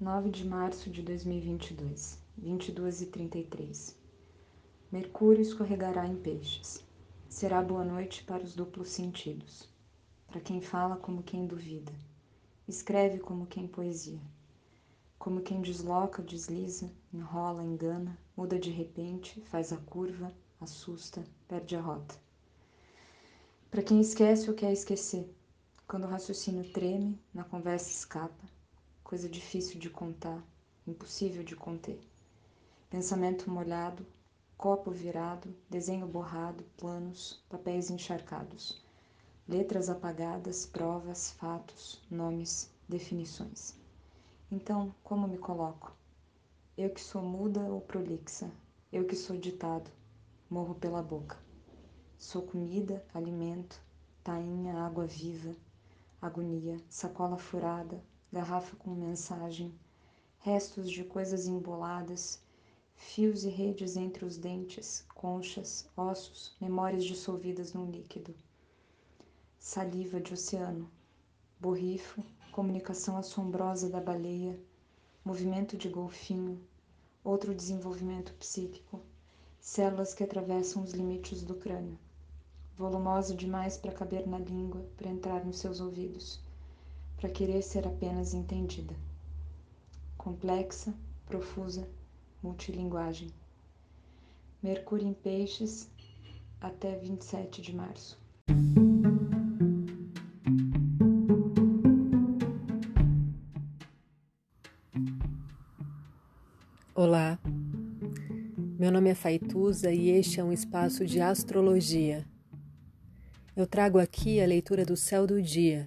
9 de março de 2022, 22 e 33. Mercúrio escorregará em peixes. Será boa noite para os duplos sentidos. Para quem fala como quem duvida. Escreve como quem poesia. Como quem desloca, desliza, enrola, engana, muda de repente, faz a curva, assusta, perde a rota. Para quem esquece ou quer esquecer. Quando o raciocínio treme, na conversa escapa coisa difícil de contar, impossível de conter. Pensamento molhado, copo virado, desenho borrado, planos, papéis encharcados, letras apagadas, provas, fatos, nomes, definições. Então, como me coloco? Eu que sou muda ou prolixa, eu que sou ditado, morro pela boca. Sou comida, alimento, tainha, água viva, agonia, sacola furada, garrafa com mensagem, restos de coisas emboladas, fios e redes entre os dentes, conchas, ossos, memórias dissolvidas num líquido. Saliva de oceano, borrifo, comunicação assombrosa da baleia, movimento de golfinho, outro desenvolvimento psíquico, células que atravessam os limites do crânio, volumosa demais para caber na língua, para entrar nos seus ouvidos para querer ser apenas entendida. Complexa, profusa, multilinguagem. Mercúrio em Peixes até 27 de março. Olá, meu nome é Faituza e este é um espaço de astrologia. Eu trago aqui a leitura do céu do dia